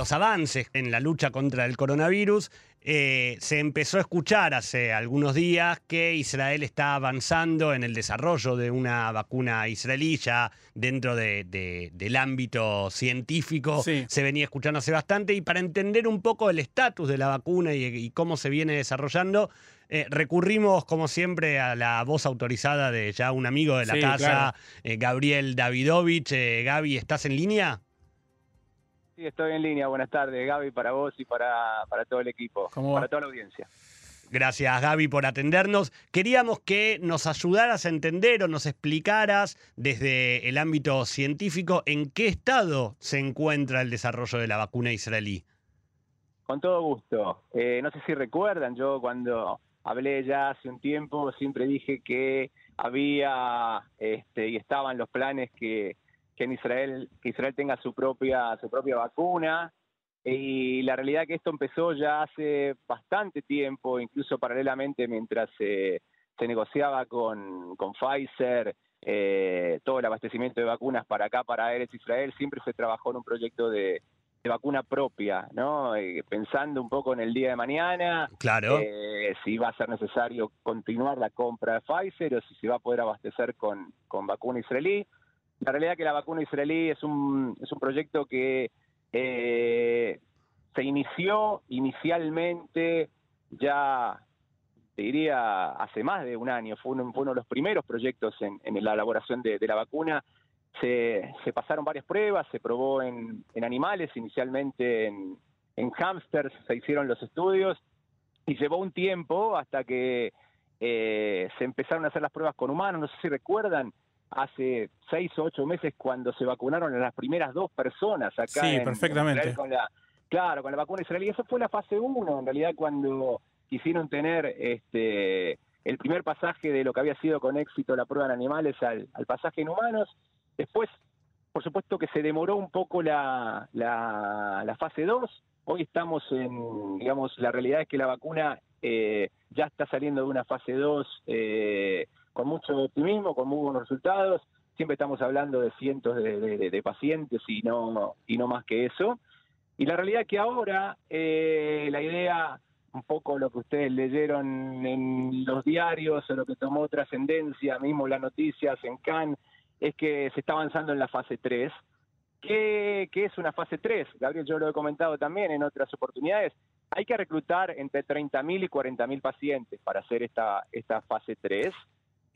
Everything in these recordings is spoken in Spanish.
Los avances en la lucha contra el coronavirus eh, se empezó a escuchar hace algunos días que Israel está avanzando en el desarrollo de una vacuna israelí ya dentro de- del ámbito científico. Sí. Se venía escuchando hace bastante y para entender un poco el estatus de la vacuna y, y cómo se viene desarrollando, eh, recurrimos como siempre a la voz autorizada de ya un amigo de la Sí, casa, claro. eh, Gabriel Davidovich. Gaby, ¿estás en línea? Sí, estoy en línea. Buenas tardes, Gaby, para vos y para, para todo el equipo, para toda la audiencia. Gracias Gaby por atendernos. Queríamos que nos ayudaras a entender o nos explicaras desde el ámbito científico en qué estado se encuentra el desarrollo de la vacuna israelí. Con todo gusto. Eh, no sé si recuerdan, yo cuando hablé ya hace un tiempo siempre dije que había este, y estaban los planes que, que en Israel que Israel tenga su propia su propia vacuna y la realidad que esto empezó ya hace bastante tiempo, incluso paralelamente mientras se se negociaba con, con Pfizer eh, todo el abastecimiento de vacunas para acá, para Eretz Israel, siempre se trabajó en un proyecto de, de vacuna propia, ¿no? Eh, pensando un poco en el día de mañana, Claro. eh, si va a ser necesario continuar la compra de Pfizer o si se va a poder abastecer con, con vacuna israelí. La realidad es que la vacuna israelí es un, es un proyecto que eh, se inició inicialmente ya, te diría, hace más de un año. Fue uno, fue uno de los primeros proyectos en, en la elaboración de, de la vacuna. Se, se pasaron varias pruebas, se probó en, en animales, inicialmente en, en hámsters, se hicieron los estudios y llevó un tiempo hasta que eh, se empezaron a hacer las pruebas con humanos. No sé si recuerdan, hace seis o ocho meses cuando se vacunaron a las primeras dos personas acá Sí, en- en perfectamente. Israel con la, claro, con la vacuna israelí. Eso fue la fase 1, en realidad, cuando quisieron tener este el primer pasaje de lo que había sido con éxito la prueba en animales al, al pasaje en humanos. Después, por supuesto que se demoró un poco la, la, la fase 2. Hoy estamos en, digamos, la realidad es que la vacuna eh, ya está saliendo de una fase 2 eh, con mucho optimismo, con muy buenos resultados. Siempre estamos hablando de cientos de, de- de pacientes y no, y no más que eso. Y la realidad es que ahora eh, la idea, un poco lo que ustedes leyeron en los diarios o lo que tomó trascendencia, mismo las noticias en Cannes, es que se está avanzando en la fase 3. ¿Qué, qué es una fase 3? Gabriel, yo lo he comentado también en otras oportunidades. Hay que reclutar entre 30.000 y 40.000 pacientes para hacer esta, esta fase 3.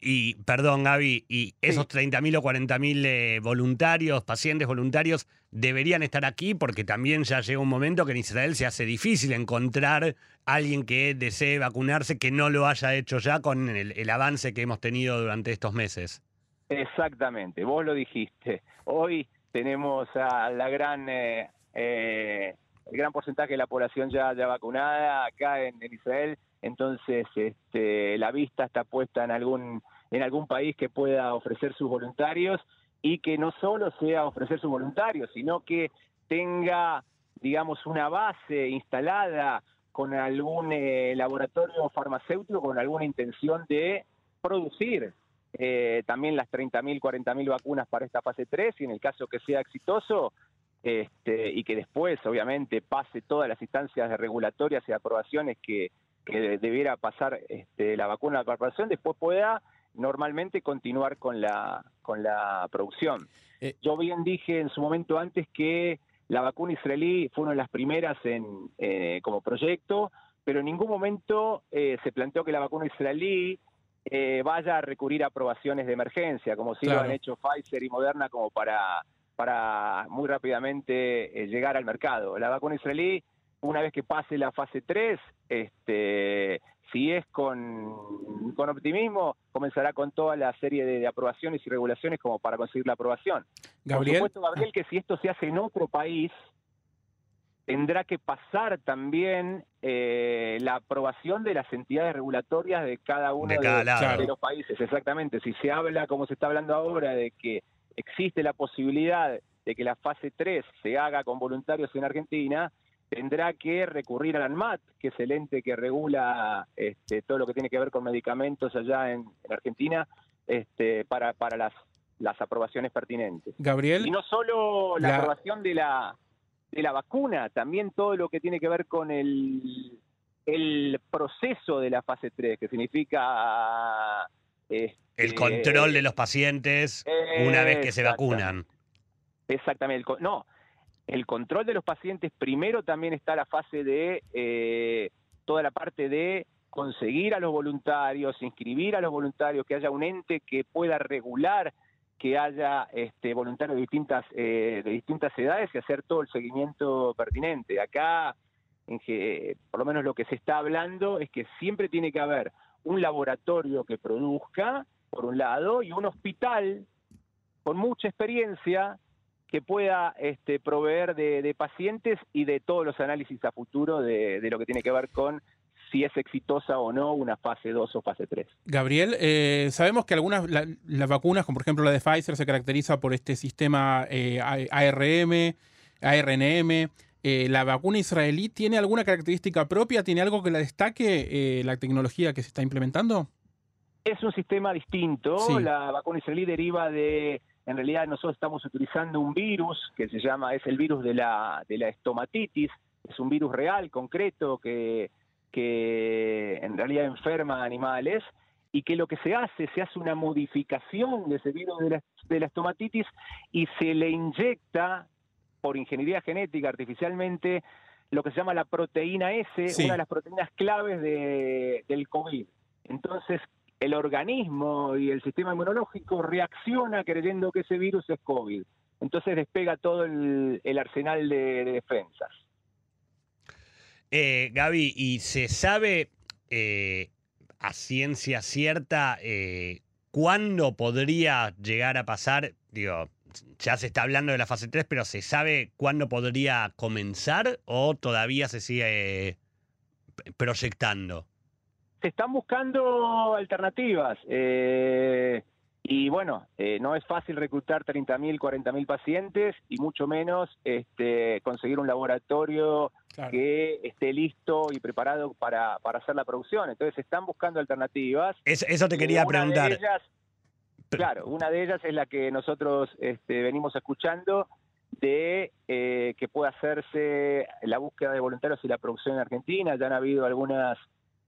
Y, perdón Gaby, ¿y esos 30.000 o 40.000 eh, voluntarios, pacientes voluntarios, deberían estar aquí? Porque también ya llega un momento que en Israel se hace difícil encontrar alguien que desee vacunarse que no lo haya hecho ya con el, el avance que hemos tenido durante estos meses. Exactamente, vos lo dijiste. Hoy tenemos a la gran, eh, eh, el gran porcentaje de la población ya, ya vacunada acá en, en Israel, entonces este, la vista está puesta en algún, en algún país que pueda ofrecer sus voluntarios y que no solo sea ofrecer sus voluntarios, sino que tenga, digamos, una base instalada con algún eh, laboratorio farmacéutico, con alguna intención de producir eh, también las 30.000, 40.000 vacunas para esta fase 3 y en el caso que sea exitoso este, y que después obviamente pase todas las instancias de regulatorias y aprobaciones que, que debiera pasar este, la vacuna de la corporación, después pueda normalmente continuar con la, con la producción. Eh. Yo bien dije en su momento antes que la vacuna israelí fue una de las primeras en, eh, como proyecto, pero en ningún momento eh, se planteó que la vacuna israelí eh, vaya a recurrir a aprobaciones de emergencia, como sí lo han hecho Pfizer y Moderna, como para, para muy rápidamente eh, llegar al mercado. La vacuna israelí, una vez que pase la fase 3, este, si es con, con optimismo, comenzará con toda la serie de, de aprobaciones y regulaciones como para conseguir la aprobación. Gabriel. Por supuesto, Gabriel, que si esto se hace en otro país, tendrá que pasar también eh, la aprobación de las entidades regulatorias de cada uno De de, cada lado. de los países. Exactamente. Si se habla, como se está hablando ahora, de que existe la posibilidad de que la fase 3 se haga con voluntarios en Argentina, tendrá que recurrir al ANMAT, que es el ente que regula este, todo lo que tiene que ver con medicamentos allá en, Argentina, este, para, para las, las aprobaciones pertinentes. Gabriel. Y no solo la, aprobación de la, de la vacuna, también todo lo que tiene que ver con el, el proceso de la fase 3, que significa... Este, el control de los pacientes una vez que se vacunan. Exactamente. No, el control de los pacientes, primero también está la fase de eh, toda la parte de conseguir a los voluntarios, inscribir a los voluntarios, que haya un ente que pueda regular que haya este, voluntarios de distintas, eh, de distintas edades y hacer todo el seguimiento pertinente. Acá, en por lo menos lo que se está hablando es que siempre tiene que haber un laboratorio que produzca, por un lado, y un hospital con mucha experiencia que pueda este, proveer de, pacientes y de todos los análisis a futuro de, lo que tiene que ver con si es exitosa o no una fase 2 o fase 3. Gabriel, eh, sabemos que algunas las vacunas, como por ejemplo la de Pfizer, se caracteriza por este sistema eh, ARM, ARNM. Eh, ¿La vacuna israelí tiene alguna característica propia? ¿Tiene algo que la destaque la tecnología que se está implementando? Es un sistema distinto. La vacuna israelí deriva de en realidad nosotros estamos utilizando un virus que se llama, es el virus de la, de la estomatitis, es un virus real, concreto, que, que en realidad enferma a animales y que lo que se hace, se hace una modificación de ese virus de la, de la estomatitis y se le inyecta por ingeniería genética artificialmente lo que se llama la proteína S, una de las proteínas claves de, del COVID. Entonces, el organismo y el sistema inmunológico reacciona creyendo que ese virus es COVID. Entonces despega todo el, arsenal de, defensas. Eh, Gaby, ¿y se sabe eh, a ciencia cierta eh, cuándo podría llegar a pasar? Digo, ya se está hablando de la fase 3, pero ¿se sabe cuándo podría comenzar o todavía se sigue proyectando? Se están buscando alternativas. Eh, y bueno, eh, no es fácil reclutar 30.000, 40.000 pacientes y mucho menos este, conseguir un laboratorio que esté listo y preparado para, para, hacer la producción. Entonces, se están buscando alternativas. eso te quería preguntar. claro, una de ellas es la que nosotros este, venimos escuchando de eh, que pueda hacerse la búsqueda de voluntarios y la producción en Argentina. Ya han habido algunas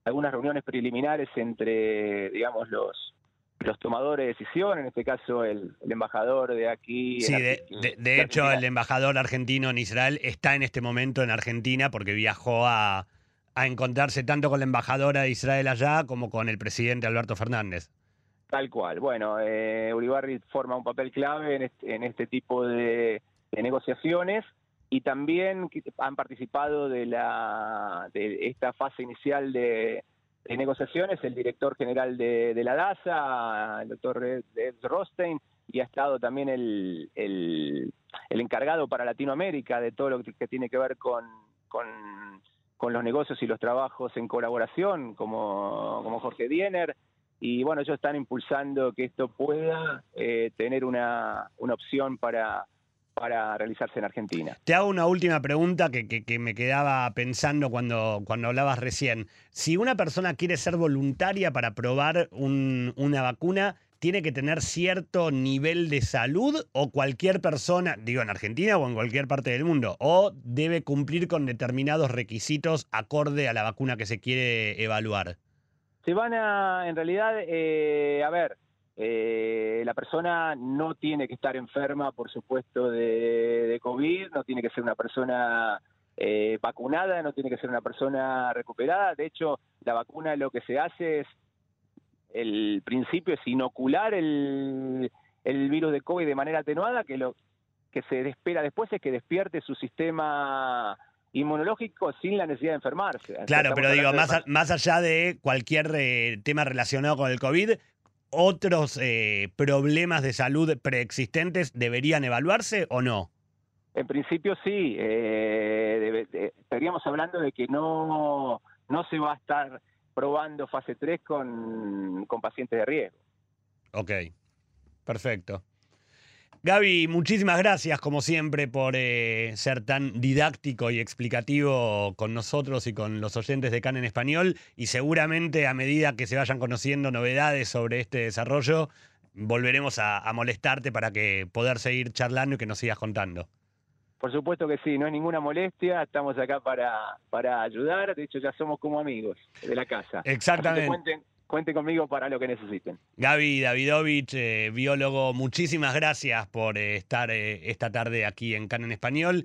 algunas reuniones preliminares entre, digamos, los, los tomadores de decisión, en este caso el, embajador de aquí. Sí, de, hecho el embajador argentino en Israel está en este momento en Argentina porque viajó a, encontrarse tanto con la embajadora de Israel allá como con el presidente Alberto Fernández. Tal cual. Bueno, eh, Uribarri forma un papel clave en este, en este tipo de, de negociaciones y también han participado de, la, de esta fase inicial de, negociaciones el director general de, la DASA, el doctor Ed Rostein, y ha estado también el, el, encargado para Latinoamérica de todo lo que tiene que ver con, con, los negocios y los trabajos en colaboración, como, como Jorge Diener. Y bueno, ellos están impulsando que esto pueda eh, tener una, una opción para para realizarse en Argentina. Te hago una última pregunta que, que, me quedaba pensando cuando, cuando hablabas recién. Si una persona quiere ser voluntaria para probar una vacuna, ¿tiene que tener cierto nivel de salud o cualquier persona, digo en Argentina o en cualquier parte del mundo, o debe cumplir con determinados requisitos acorde a la vacuna que se quiere evaluar? Se van a, en realidad, eh, a ver, eh, la persona no tiene que estar enferma, por supuesto, de, COVID, no tiene que ser una persona eh, vacunada, no tiene que ser una persona recuperada. De hecho, la vacuna lo que se hace es, el principio es inocular el, virus de COVID de manera atenuada, que lo que se espera después es que despierte su sistema inmunológico sin la necesidad de enfermarse. Claro, pero digo, más, más allá de cualquier eh, tema relacionado con el COVID, otros eh, problemas de salud preexistentes deberían evaluarse o no? En principio sí. Eh, estaríamos hablando de que no, no se va a estar probando fase 3 con, con pacientes de riesgo. Ok, perfecto. Gaby, muchísimas gracias como siempre por eh, ser tan didáctico y explicativo con nosotros y con los oyentes de CAN en español y seguramente a medida que se vayan conociendo novedades sobre este desarrollo, volveremos a, a molestarte para que poder seguir charlando y que nos sigas contando. Por supuesto que sí, no es ninguna molestia, estamos acá para, para ayudar, de hecho ya somos como amigos de la casa. Exactamente. Cuenten, conmigo para lo que necesiten. Gaby Davidovich, eh, biólogo, muchísimas gracias por eh, estar eh, esta tarde aquí en CAN en Español